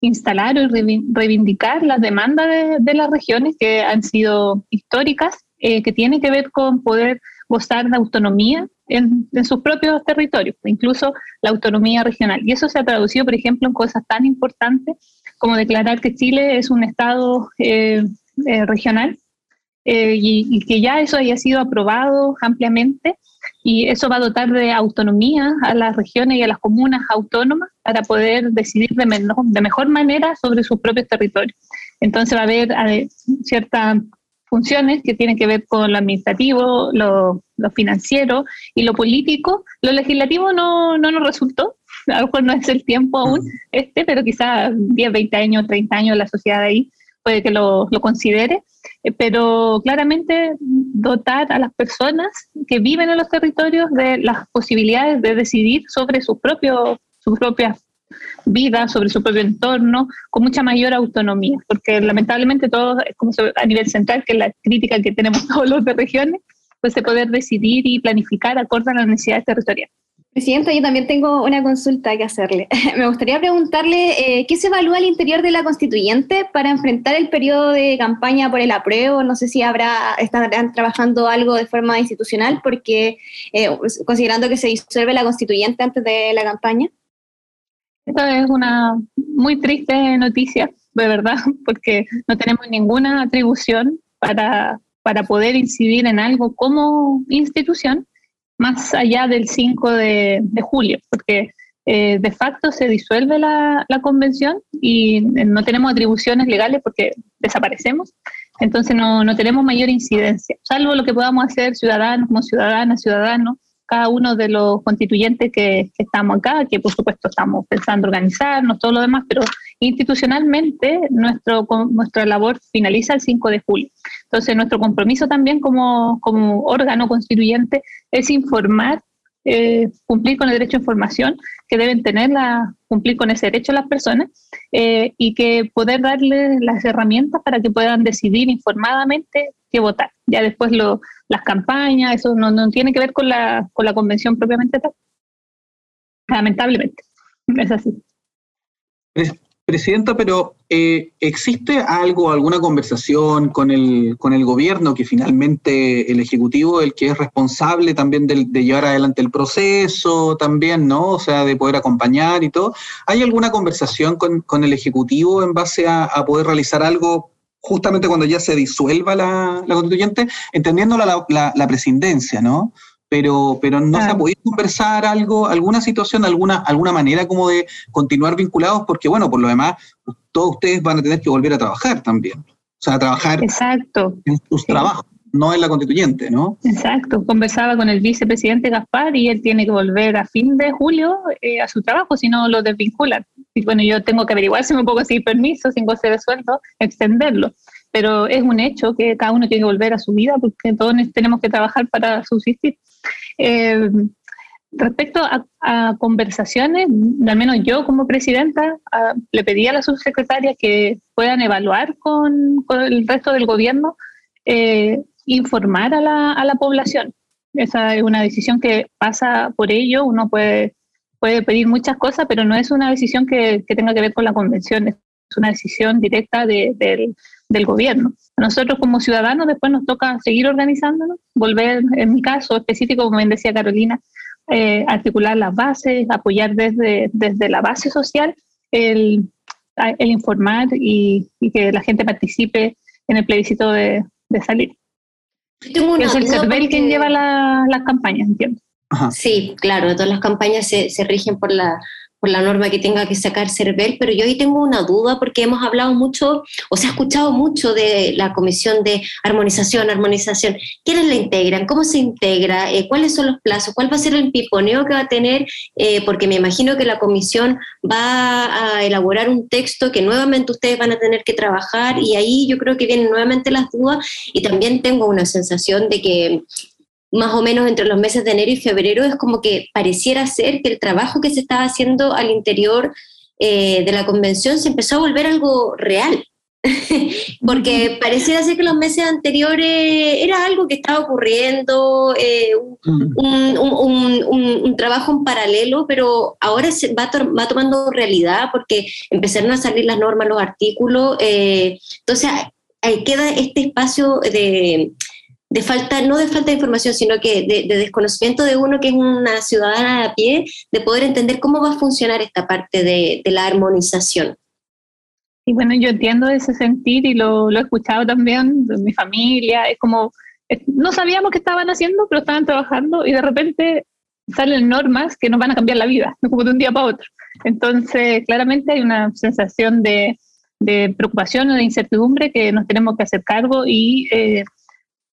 instalar o reivindicar las demandas de, de, las regiones que han sido históricas, que tienen que ver con poder gozar de autonomía en, sus propios territorios, incluso la autonomía regional. Y eso se ha traducido, por ejemplo, en cosas tan importantes como declarar que Chile es un Estado eh, eh, regional y, y, que ya eso haya sido aprobado ampliamente y eso va a dotar de autonomía a las regiones y a las comunas autónomas para poder decidir de, de mejor manera sobre sus propios territorios. Entonces va a haber ciertas funciones que tienen que ver con lo administrativo, lo, financiero y lo político. Lo legislativo no, no nos resultó, a lo mejor no es el tiempo aún, este, pero quizás 10, 20 años, 30 años la sociedad ahí puede que lo, lo considere, eh, pero claramente dotar a las personas que viven en los territorios de las posibilidades de decidir sobre su propio, sus propias vida, sobre su propio entorno, con mucha mayor autonomía, porque lamentablemente todo es como a nivel central, que es la crítica que tenemos todos los de regiones, pues de poder decidir y planificar acorde a las necesidades territoriales. Presidenta, yo también tengo una consulta que hacerle. Me gustaría preguntarle eh, qué se evalúa al interior de la constituyente para enfrentar el periodo de campaña por el apruebo. No sé si habrá estarán trabajando algo de forma institucional, porque eh, considerando que se disuelve la constituyente antes de la campaña. Esta es una muy triste noticia, de verdad, porque no tenemos ninguna atribución para, para poder incidir en algo como institución más allá del 5 de, julio, porque eh, de facto se disuelve la, la, convención y no tenemos atribuciones legales porque desaparecemos, entonces no, no tenemos mayor incidencia, salvo lo que podamos hacer ciudadanos como ciudadanas, ciudadanos, cada uno de los constituyentes que, estamos acá, que por supuesto estamos pensando organizarnos, todo lo demás, pero institucionalmente nuestro, nuestra labor finaliza el 5 de julio. Entonces, nuestro compromiso también como, como órgano constituyente es informar, eh, cumplir con el derecho a información que deben tener, la, cumplir con ese derecho las personas eh, y que poder darles las herramientas para que puedan decidir informadamente qué votar. Ya después lo, las campañas, eso no, no tiene que ver con la, con la convención propiamente tal. Lamentablemente, es así. Presidenta, pero eh, ¿existe algo, alguna conversación con el, con el gobierno que finalmente el Ejecutivo, el que es responsable también de, llevar adelante el proceso, también, ¿no? O sea, de poder acompañar y todo. ¿Hay alguna conversación con, con el Ejecutivo en base a, a, poder realizar algo justamente cuando ya se disuelva la, la constituyente, entendiendo la, la presidencia, ¿no? Pero, pero no se ha podido conversar algo, alguna situación, alguna, alguna manera como de continuar vinculados, porque bueno, por lo demás, todos ustedes van a tener que volver a trabajar también. O sea, a trabajar Exacto. en sus trabajos, no en la constituyente, ¿no? Exacto. Conversaba con el vicepresidente Gaspar y él tiene que volver a fin de julio eh, a su trabajo, si no lo desvinculan. Y bueno, yo tengo que averiguar si me puedo conseguir permiso sin goce de sueldo, extenderlo pero es un hecho que cada uno tiene que volver a su vida porque todos tenemos que trabajar para subsistir. Eh, respecto a, conversaciones, al menos yo como presidenta le pedí a las subsecretarias que puedan evaluar con, el resto del gobierno, eh, informar a la, a la, población. Esa es una decisión que pasa por ello, uno puede, puede pedir muchas cosas, pero no es una decisión que, que tenga que ver con la convención, es una decisión directa de, del gobierno. nosotros como ciudadanos después nos toca seguir organizándonos, volver, en mi caso específico, como bien decía Carolina, eh, articular las bases, apoyar desde, desde la base social el, el informar y, que la gente participe en el plebiscito de, salir. es el CERVEL quien lleva las la campañas, entiendo. Sí, claro, todas las campañas se, se rigen por la la norma que tenga que sacar CERVEL, pero yo ahí tengo una duda porque hemos hablado mucho, o se ha escuchado mucho de la Comisión de Armonización, Armonización. ¿Quiénes la integran? ¿Cómo se integra? Eh, ¿Cuáles son los plazos? ¿Cuál va a ser el piponeo que va a tener? Eh, porque me imagino que la Comisión va a elaborar un texto que nuevamente ustedes van a tener que trabajar y ahí yo creo que vienen nuevamente las dudas y también tengo una sensación de que más o menos entre los meses de enero y febrero, es como que pareciera ser que el trabajo que se estaba haciendo al interior eh, de la convención se empezó a volver algo real. Porque pareciera ser que los meses anteriores era algo que estaba ocurriendo, eh, un, trabajo en paralelo, pero ahora se va, va, tomando realidad porque empezaron a salir las normas, los artículos. Eh, entonces, ahí queda este espacio de, de falta, no de falta de información, sino que de, desconocimiento de uno que es una ciudadana a pie, de poder entender cómo va a funcionar esta parte de, la armonización. Y bueno, yo entiendo ese sentir y lo, lo he escuchado también de mi familia, es como, no sabíamos qué estaban haciendo, pero estaban trabajando y de repente salen normas que nos van a cambiar la vida, como de un día para otro. Entonces, claramente hay una sensación de, preocupación o de incertidumbre que nos tenemos que hacer cargo y eh,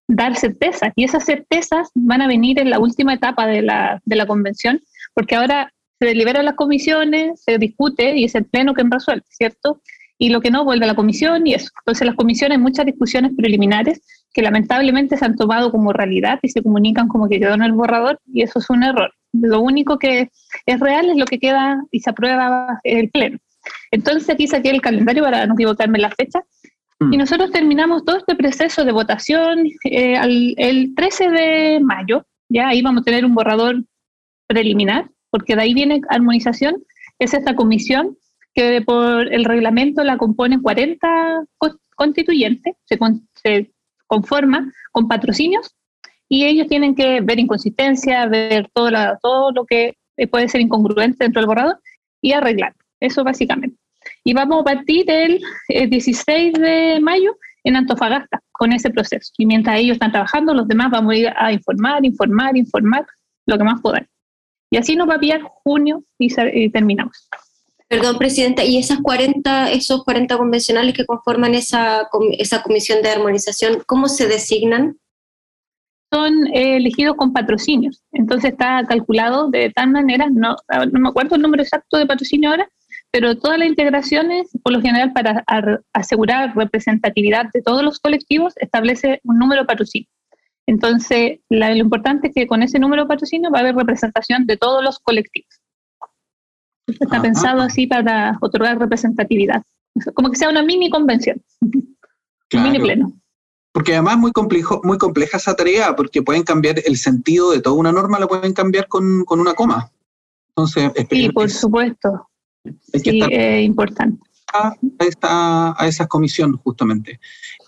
dar certezas. Y esas certezas van a venir en la última etapa de la, de la convención, porque ahora se deliberan las comisiones, se discute y es el pleno quien resuelve, ¿cierto? Y lo que no vuelve a la comisión y eso. Entonces, las comisiones, muchas discusiones preliminares que lamentablemente se han tomado como realidad y se comunican como que quedó en el borrador y eso es un error. Lo único que es real es lo que queda y se aprueba el pleno. Entonces aquí saqué el calendario para no equivocarme en la fecha. Y nosotros terminamos todo este proceso de votación eh, el 13 de mayo, ya ahí vamos a tener un borrador preliminar, porque de ahí viene armonización, es esta comisión que por el reglamento la componen 40 constituyentes, se, se conforma con patrocinios y ellos tienen que ver inconsistencia, ver todo, todo lo que puede ser incongruente dentro del borrador y arreglar. Eso básicamente. Y vamos a partir el, 16 de mayo en Antofagasta con ese proceso. Y mientras ellos están trabajando, los demás vamos a ir a informar, informar, informar lo que más podamos. Y así nos va a pillar junio y, terminamos. Perdón, Presidenta, ¿y esas 40, esos 40 convencionales que conforman esa, esa comisión de armonización, cómo se designan? Son eh, elegidos con patrocinios. Entonces está calculado de tal manera, no, no me acuerdo el número exacto de patrocinio ahora, pero todas las integraciones, por lo general, para asegurar representatividad de todos los colectivos, establece un número patrocinio. Entonces, lo importante es que con ese número patrocinio va a haber representación de todos los colectivos. Está pensado así para otorgar representatividad. Como que sea una mini convención, un mini pleno. Porque además es muy, complejo, muy compleja esa tarea, porque pueden cambiar el sentido de toda una norma, la pueden cambiar con, con una coma. Entonces, sí, por supuesto sí, es importante. A, esta, a esa comisión, justamente.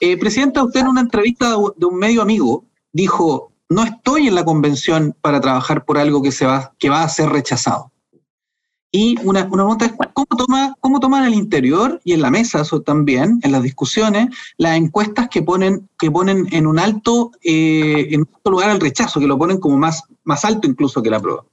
Eh, Presidenta, usted en una entrevista de un medio amigo dijo, no estoy en la convención para trabajar por algo que, se va, que va a ser rechazado. Y una, una pregunta es, ¿cómo, toma, ¿cómo toman en el interior y en la mesa, eso también, en las discusiones, las encuestas que ponen, que ponen en un alto, eh, en un alto lugar al rechazo, que lo ponen como más, más alto incluso que la prueba?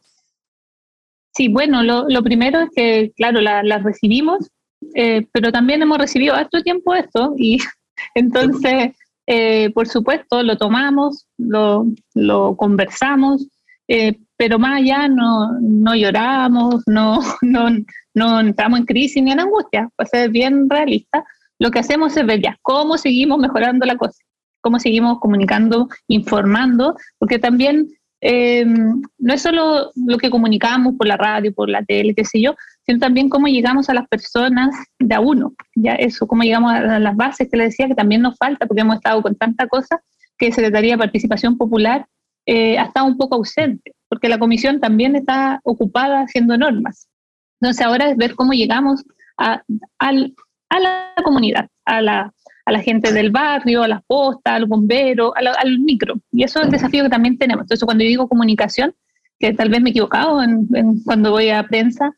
Sí, bueno, lo, primero es que, claro, las la recibimos, eh, pero también hemos recibido harto tiempo esto y entonces, eh, por supuesto, lo tomamos, lo, lo conversamos, eh, pero más allá no, no lloramos, no, no, no entramos en crisis ni en angustia, para ser bien realista. Lo que hacemos es ver ya cómo seguimos mejorando la cosa, cómo seguimos comunicando, informando, porque también eh, no es solo lo que comunicamos por la radio, por la tele, qué sé yo, sino también cómo llegamos a las personas de a uno, ya eso, cómo llegamos a las bases que le decía que también nos falta, porque hemos estado con tanta cosa que Secretaría de Participación Popular eh, ha estado un poco ausente, porque la comisión también está ocupada haciendo normas. Entonces ahora es ver cómo llegamos a, a la comunidad, a la, a la gente del barrio, a las postas, al bombero, al micro. Y eso es el desafío que también tenemos. Entonces, cuando yo digo comunicación, que tal vez me he equivocado en, cuando voy a prensa,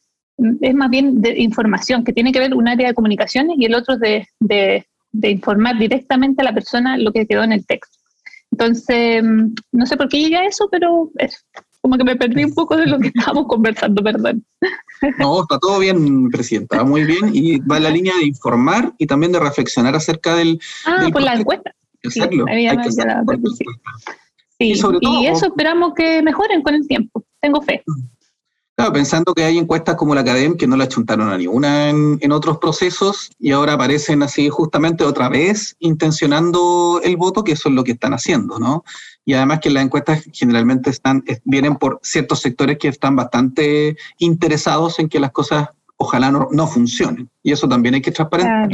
es más bien de información, que tiene que ver un área de comunicaciones y el otro de, de, de informar directamente a la persona lo que quedó en el texto. Entonces, no sé por qué llegué a eso, pero es como que me perdí un poco de lo que estábamos conversando, perdón. No, está todo bien, Presidenta, muy bien, y va en la línea de informar y también de reflexionar acerca del... Ah, por la encuesta. Sí, y, y eso esperamos que mejoren con el tiempo, tengo fe. Claro, pensando que hay encuestas como la Academ que no la chuntaron a ninguna en, en, otros procesos y ahora aparecen así justamente otra vez intencionando el voto, que eso es lo que están haciendo, ¿no? Y además que las encuestas generalmente están, vienen por ciertos sectores que están bastante interesados en que las cosas ojalá no, no funcionen. Y eso también hay que transparentar.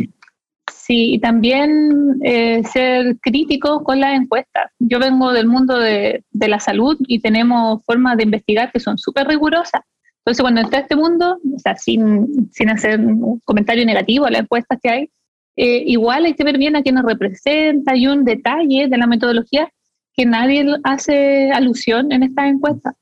Sí, y también eh, ser críticos con las encuestas. Yo vengo del mundo de, la salud y tenemos formas de investigar que son súper rigurosas. Entonces, cuando entra a este mundo, o sea, sin, hacer un comentario negativo a las encuestas que hay, eh, igual hay que ver bien a quién nos representa y un detalle de la metodología que nadie hace alusión en esta encuesta.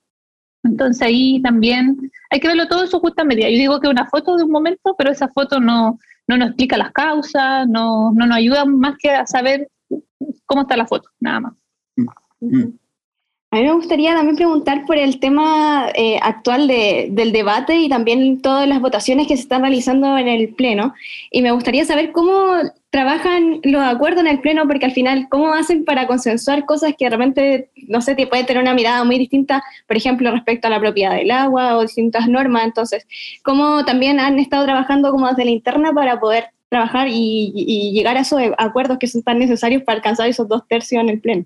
Entonces ahí también hay que verlo todo en su justa medida. Yo digo que una foto de un momento, pero esa foto no, no nos explica las causas, no, no nos ayuda más que a saber cómo está la foto, nada más. Mm. A mí me gustaría también preguntar por el tema eh, actual de, del debate y también todas las votaciones que se están realizando en el Pleno. Y me gustaría saber cómo trabajan los acuerdos en el Pleno, porque al final, ¿cómo hacen para consensuar cosas que realmente, no sé, puede tener una mirada muy distinta, por ejemplo, respecto a la propiedad del agua o distintas normas? Entonces, ¿cómo también han estado trabajando como desde la interna para poder trabajar y, y llegar a esos acuerdos que son tan necesarios para alcanzar esos dos tercios en el Pleno?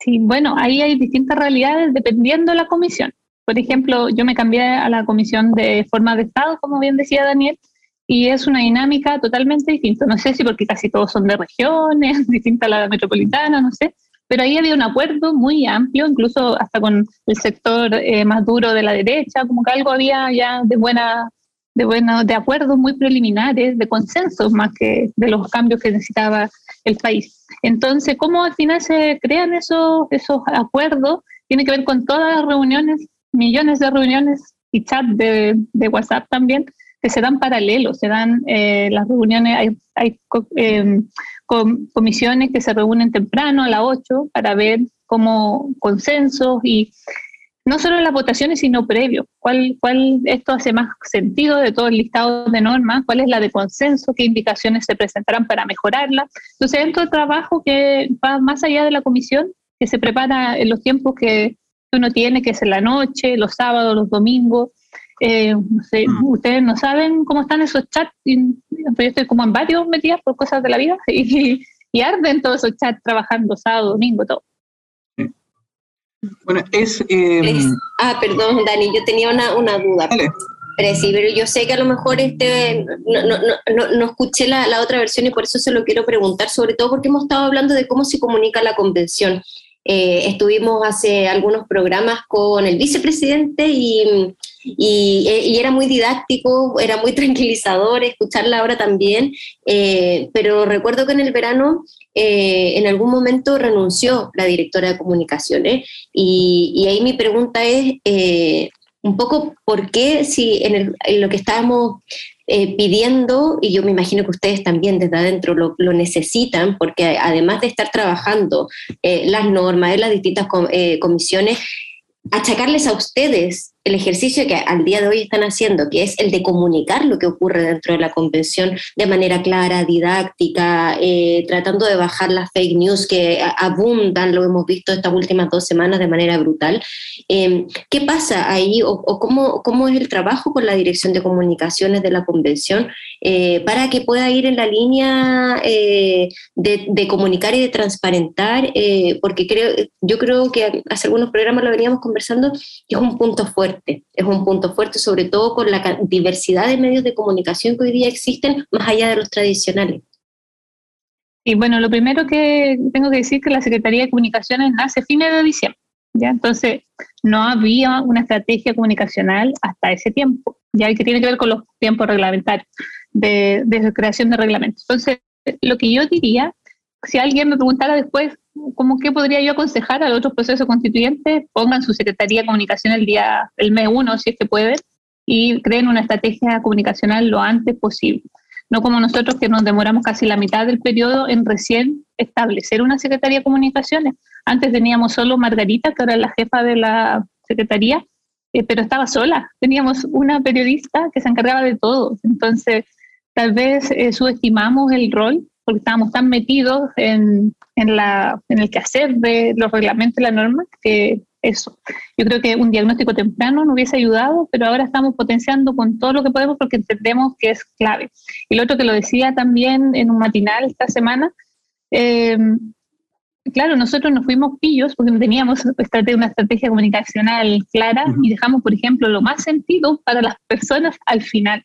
Sí, bueno, ahí hay distintas realidades dependiendo de la comisión. Por ejemplo, yo me cambié a la comisión de forma de Estado, como bien decía Daniel, y es una dinámica totalmente distinta. No sé si porque casi todos son de regiones, distinta a la metropolitana, no sé, pero ahí había un acuerdo muy amplio, incluso hasta con el sector eh, más duro de la derecha, como que algo había ya de buena, de bueno, de acuerdos muy preliminares, de consensos más que de los cambios que necesitaba el país. Entonces, ¿cómo al final se crean esos, esos acuerdos? Tiene que ver con todas las reuniones, millones de reuniones y chats de, de WhatsApp también, que se dan paralelos, se dan eh, las reuniones, hay, hay em, comisiones que se reúnen temprano a las 8 para ver cómo consensos y no solo las votaciones, sino previo. ¿Cuál, ¿Cuál esto hace más sentido de todo el listado de normas? ¿Cuál es la de consenso? ¿Qué indicaciones se presentarán para mejorarla? Entonces, hay todo trabajo que va más allá de la comisión, que se prepara en los tiempos que uno tiene, que es en la noche, los sábados, los domingos. Eh, no sé, mm. ustedes no saben cómo están esos chats. Yo estoy como en varios metidas por cosas de la vida y, y arden todos esos chats trabajando sábado, domingo, todo. Bueno, es, em, Ah, perdón, Dani, yo tenía una, una duda. Pero sí, pero yo sé que a lo mejor este no, no, no, no escuché la, la, otra versión y por eso se lo quiero preguntar, sobre todo porque hemos estado hablando de cómo se comunica la convención. Eh, estuvimos hace algunos programas con el vicepresidente y, y, eh, era muy didáctico, era muy tranquilizador escucharla ahora también, eh, pero recuerdo que en el verano en algún momento renunció la directora de comunicaciones y, ahí mi pregunta es un poco por qué si en, el, en lo que estábamos eh, pidiendo, y yo me imagino que ustedes también desde adentro lo, necesitan, porque además de estar trabajando eh, las normas, en las distintas eh, comisiones, achacarles a ustedes el ejercicio que al día de hoy están haciendo, que es el de comunicar lo que ocurre dentro de la convención de manera clara, didáctica, eh, tratando de bajar las fake news que abundan, lo hemos visto estas últimas dos semanas de manera brutal. Eh, ¿Qué pasa ahí o, cómo, es el trabajo con la Dirección de Comunicaciones de la convención eh, para que pueda ir en la línea eh, de, de, comunicar y de transparentar? Porque creo, yo creo que hace algunos programas lo veníamos conversando y es un punto fuerte fuerte, es un punto fuerte, sobre todo con la diversidad de medios de comunicación que hoy día existen, más allá de los tradicionales. Y bueno, lo primero que tengo que decir es que la Secretaría de Comunicaciones nace fines de diciembre, ¿ya? Entonces, no había una estrategia comunicacional hasta ese tiempo, ya que tiene que ver con los tiempos reglamentarios de, de creación de reglamentos. Entonces, lo que yo diría, si alguien me preguntara después ¿cómo que podría yo aconsejar a los otros procesos constituyentes? Pongan su Secretaría de Comunicación el día, el mes uno, si es que pueden, y creen una estrategia comunicacional lo antes posible. No como nosotros que nos demoramos casi la mitad del periodo en recién establecer una Secretaría de Comunicaciones. Antes teníamos solo Margarita, que era la jefa de la Secretaría, eh, pero estaba sola. Teníamos una periodista que se encargaba de todo. Entonces, tal vez eh, subestimamos el rol porque estábamos tan metidos en, en, la, en el quehacer de los reglamentos y la norma que eso. Yo creo que un diagnóstico temprano nos hubiese ayudado, pero ahora estamos potenciando con todo lo que podemos porque entendemos que es clave. Y lo otro que lo decía también en un matinal esta semana, eh, claro, nosotros nos fuimos pillos porque teníamos una estrategia comunicacional clara y dejamos, por ejemplo, lo más sentido para las personas al final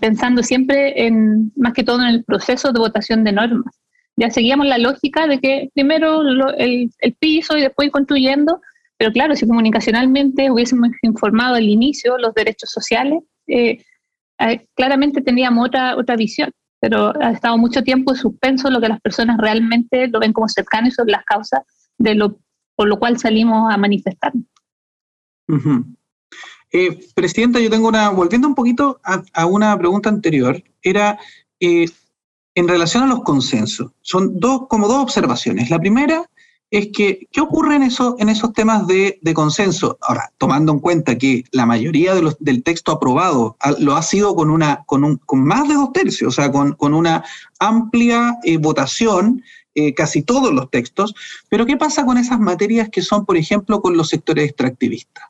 pensando siempre en, más que todo en el proceso de votación de normas. Ya seguíamos la lógica de que primero lo, el, el, piso y después construyendo, pero claro, si comunicacionalmente hubiésemos informado al inicio los derechos sociales, eh, eh, claramente teníamos otra, otra visión, pero ha estado mucho tiempo en suspenso lo que las personas realmente lo ven como cercano y son las causas de lo por lo cual salimos a manifestar. Eh, Presidenta, yo tengo una, volviendo un poquito a, una pregunta anterior, era eh, en relación a los consensos. Son dos, como dos observaciones. La primera es que, ¿qué ocurre en, eso, en esos temas de, consenso? Ahora, tomando en cuenta que la mayoría del texto aprobado lo ha sido con, más de dos tercios, o sea, con, una amplia eh, votación, casi todos los textos, pero ¿qué pasa con esas materias que son, por ejemplo, con los sectores extractivistas?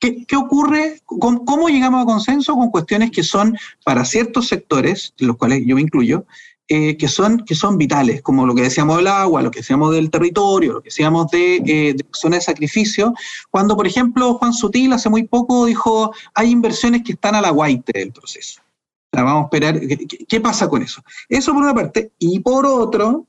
¿Qué, ocurre? ¿Cómo, llegamos a consenso con cuestiones que son para ciertos sectores, los cuales yo me incluyo, eh, que, son, que son vitales, como lo que decíamos del agua, lo que decíamos del territorio, lo que decíamos de, eh, de zona de sacrificio, cuando, por ejemplo, Juan Sutil hace muy poco dijo, hay inversiones que están a la guaite del proceso. La vamos a esperar. ¿Qué, pasa con eso? Eso por una parte. Y por otro,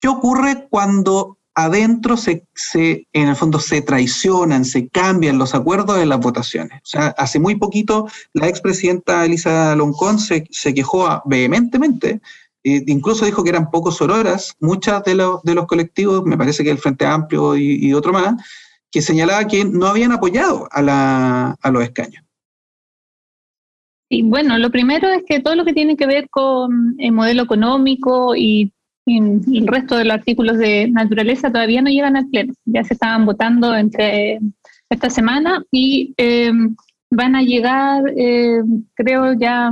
¿qué ocurre cuando adentro se, se, en el fondo se traicionan, se cambian los acuerdos de las votaciones. O sea, hace muy poquito la expresidenta Elisa Loncón se, se quejó vehementemente eh, incluso dijo que eran pocos horas, muchas de, de los colectivos, me parece que el Frente Amplio y, otro más, que señalaba que no habían apoyado a, la, a los escaños. Y bueno, lo primero es que todo lo que tiene que ver con el modelo económico y, el resto de los artículos de naturaleza todavía no llegan al Pleno. Ya se estaban votando entre esta semana y eh, van a llegar, eh, creo ya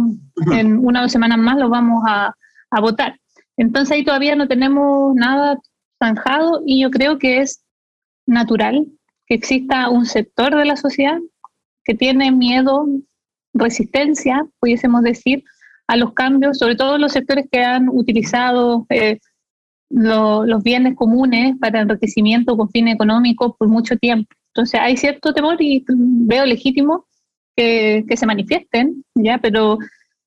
en una o dos semanas más los vamos a, a votar. Entonces ahí todavía no tenemos nada zanjado y yo creo que es natural que exista un sector de la sociedad que tiene miedo, resistencia, pudiésemos decir, a los cambios, sobre todo los sectores que han utilizado eh, los bienes comunes para enriquecimiento con fines económicos por mucho tiempo. Entonces hay cierto temor y veo legítimo que, que se manifiesten, ya, pero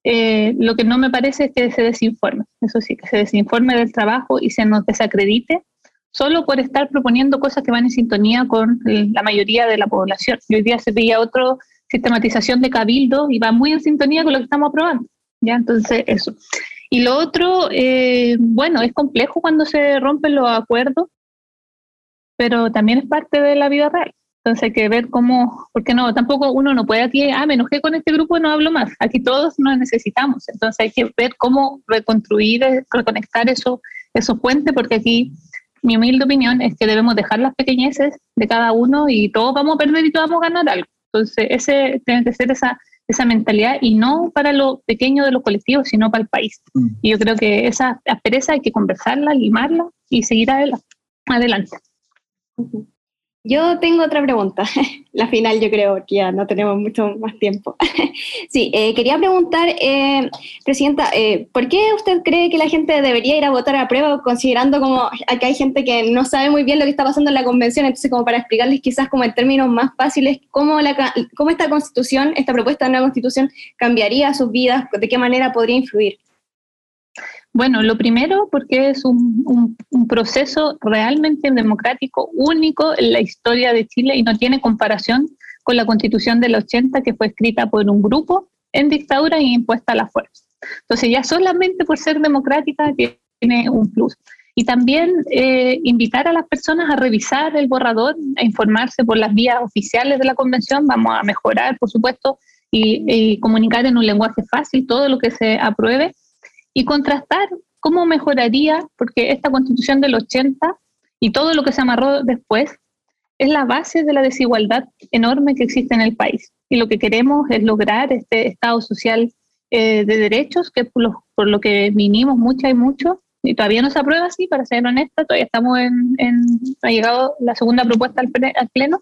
eh, lo que no me parece es que se desinforme, eso sí, que se desinforme del trabajo y se nos desacredite solo por estar proponiendo cosas que van en sintonía con la mayoría de la población. Y hoy día se veía otra sistematización de cabildo y va muy en sintonía con lo que estamos aprobando. ¿Ya? Entonces, eso. Y lo otro, eh, bueno, es complejo cuando se rompen los acuerdos, pero también es parte de la vida real. Entonces hay que ver cómo, porque no, tampoco uno no puede aquí, ah, me enojé con este grupo, no hablo más. Aquí todos nos necesitamos. Entonces hay que ver cómo reconstruir, reconectar eso, esos puentes, porque aquí mi humilde opinión es que debemos dejar las pequeñeces de cada uno y todos vamos a perder y todos vamos a ganar algo. Entonces ese tiene que ser esa, esa mentalidad y no para lo pequeño de los colectivos, sino para el país. Mm. Y yo creo que esa aspereza hay que conversarla, limarla y seguir adelante. Yo tengo otra pregunta, la final yo creo, que ya no tenemos mucho más tiempo. sí, eh, quería preguntar, eh, Presidenta, eh, ¿por qué usted cree que la gente debería ir a votar a prueba considerando como que hay gente que no sabe muy bien lo que está pasando en la convención? Entonces, como para explicarles quizás como en términos más fáciles, ¿cómo, la, cómo esta constitución, esta propuesta de nueva constitución cambiaría sus vidas? ¿De qué manera podría influir? Bueno, lo primero porque es un, proceso realmente democrático, único en la historia de Chile y no tiene comparación con la constitución del 80 que fue escrita por un grupo en dictadura y impuesta a la fuerza. Entonces ya solamente por ser democrática tiene un plus. Y también eh, invitar a las personas a revisar el borrador, a informarse por las vías oficiales de la convención. Vamos a mejorar, por supuesto, y comunicar en un lenguaje fácil todo lo que se apruebe y contrastar cómo mejoraría, porque esta constitución del 80 y todo lo que se amarró después es la base de la desigualdad enorme que existe en el país. Y lo que queremos es lograr este Estado social eh, de derechos, que por lo, por lo que vinimos mucho y mucho, y todavía no se aprueba así, para ser honesta, todavía estamos en, en ha llegado la segunda propuesta al, Pleno,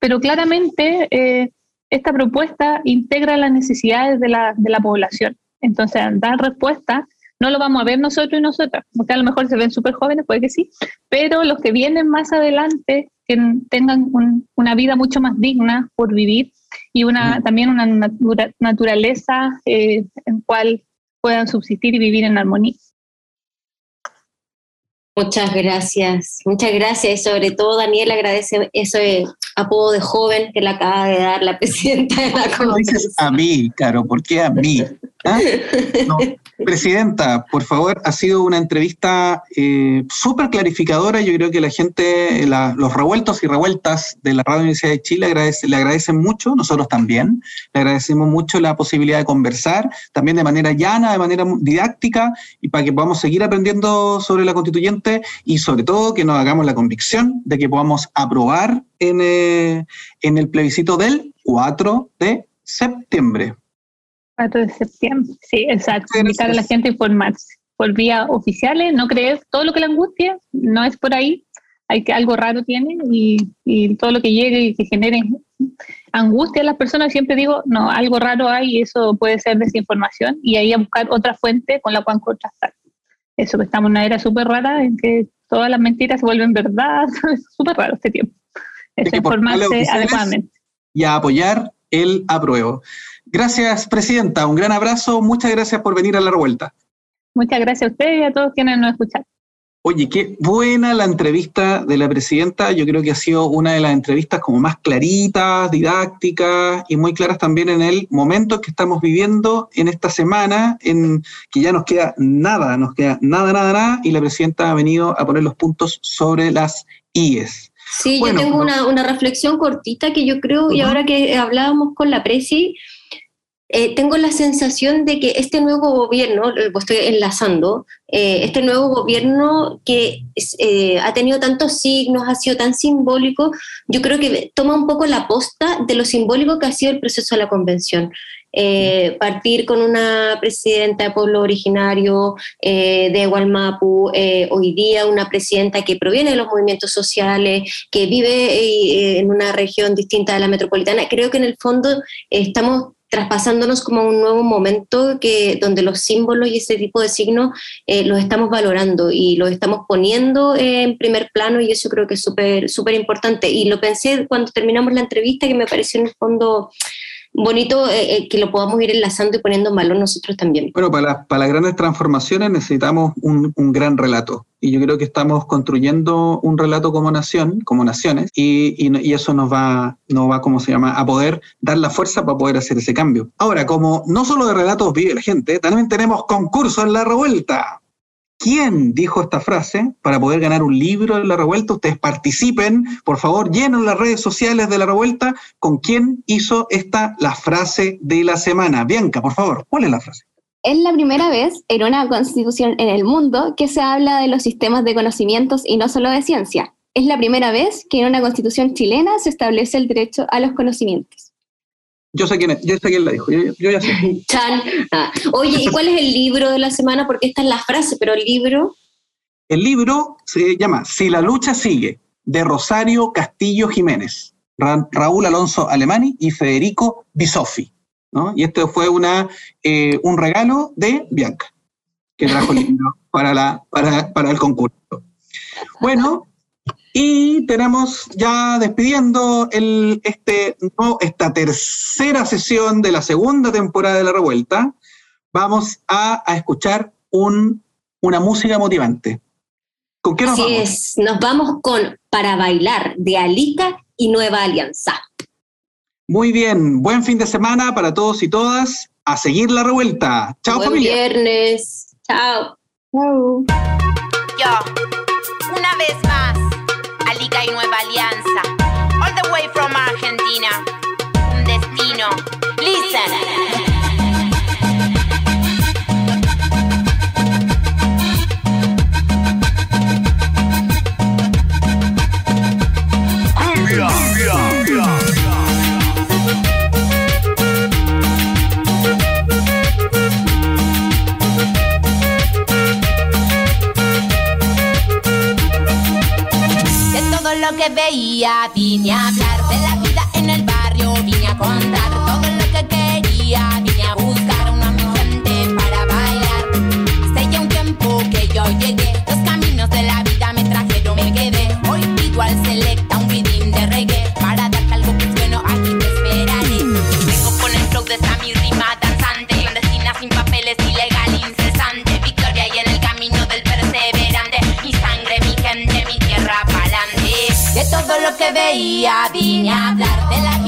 pero claramente eh, esta propuesta integra las necesidades de la, de la población. Entonces, dar respuesta no lo vamos a ver nosotros y nosotras, porque a lo mejor se ven súper jóvenes, puede que sí, pero los que vienen más adelante, que tengan una vida mucho más digna por vivir y una, también una naturaleza eh, en cual puedan subsistir y vivir en armonía. Muchas gracias, muchas gracias. Y sobre todo, Daniel agradece ese apodo de joven que le acaba de dar la presidenta de la Comisión. a mí, Caro? ¿Por qué a mí? ¿Ah? Presidenta, por favor, ha sido una entrevista eh, súper clarificadora. Yo creo que la gente, los revueltos y revueltas de la Radio Universidad de Chile le agradecen mucho, nosotros también. Le agradecemos mucho la posibilidad de conversar, también de manera llana, de manera didáctica, y para que podamos seguir aprendiendo sobre la constituyente y sobre todo que nos hagamos la convicción de que podamos aprobar en, eh, en el plebiscito del 4 de septiembre. 4 de septiembre, sí, exacto. Invitar a la gente a informarse por vía oficiales, no creer todo lo que la angustia, no es por ahí, hay que algo raro tiene y, y todo lo que llegue y que genere angustia a las personas, siempre digo, no, algo raro hay y eso puede ser desinformación y ahí a buscar otra fuente con la cual contrastar. Eso que estamos en una era súper rara en que todas las mentiras se vuelven verdad, es súper raro este tiempo. Es informarse adecuadamente. Y a apoyar el apruebo. Gracias, Presidenta. Un gran abrazo. Muchas gracias por venir a la revuelta. Muchas gracias a usted y a todos quienes nos escuchan. Oye, qué buena la entrevista de la presidenta. Yo creo que ha sido una de las entrevistas como más claritas, didácticas y muy claras también en el momento que estamos viviendo en esta semana, en que ya nos queda nada, nos queda nada, nada, nada, y la presidenta ha venido a poner los puntos sobre las IES. Sí, yo tengo una, una, reflexión cortita que yo creo, y ahora que hablábamos con la presi, eh, tengo la sensación de que este nuevo gobierno, lo estoy enlazando, eh, este nuevo gobierno que eh, ha tenido tantos signos, ha sido tan simbólico, yo creo que toma un poco la posta de lo simbólico que ha sido el proceso de la convención. partir con una presidenta de pueblo originario de Gualmapu, hoy día una presidenta que proviene de los movimientos sociales, que vive en una región distinta de la metropolitana. Creo que en el fondo estamos traspasándonos como un nuevo momento que, donde los símbolos y ese tipo de signos eh, los estamos valorando y los estamos poniendo en primer plano y eso creo que es súper importante. Y lo pensé cuando terminamos la entrevista que me pareció en el fondo bonito eh, eh, que lo podamos ir enlazando y poniendo en valor nosotros también. Bueno, para, las grandes transformaciones necesitamos un, gran relato. Y yo creo que estamos construyendo un relato como nación, como naciones, y, eso nos va, nos va, como se llama, a poder dar la fuerza para poder hacer ese cambio. Ahora, como no solo de relatos vive la gente, también tenemos concurso en la revuelta quién dijo esta frase para poder ganar un libro de la revuelta. Ustedes participen, por favor, llenen las redes sociales de la revuelta con quién hizo esta la frase de la semana. Bianca, por favor, ¿cuál es la frase? Es la primera vez en una constitución en el mundo que se habla de los sistemas de conocimientos y no solo de ciencia. Es la primera vez que en una constitución chilena se establece el derecho a los conocimientos. Yo sé quién es, yo sé quién la dijo, yo, ya sé. Ah. Oye, ¿y cuál es el libro de la semana? Porque esta es la frase, pero el libro. El libro se llama Si la lucha sigue, de Rosario Castillo Jiménez, Raúl Alonso Alemani y Federico Bisofi. ¿no? Y este fue una, eh, un regalo de Bianca, que trajo el libro para, la, para, para el concurso. Bueno, y tenemos ya despidiendo el, este, esta tercera sesión de la segunda temporada de La Revuelta, vamos a, escuchar un, una música motivante. ¿Con qué nos Así es, nos vamos con Para Bailar de Alica y Nueva Alianza. Muy bien, buen fin de semana para todos y todas. A seguir la revuelta. Chao, buen familia. viernes. Chao. Chao. Yo, y Nueva Alianza. All the way from Argentina. Un destino. Listen. Lo que veía, vine a hablar de la vida en el barrio, vine a contar veía vine a hablar de la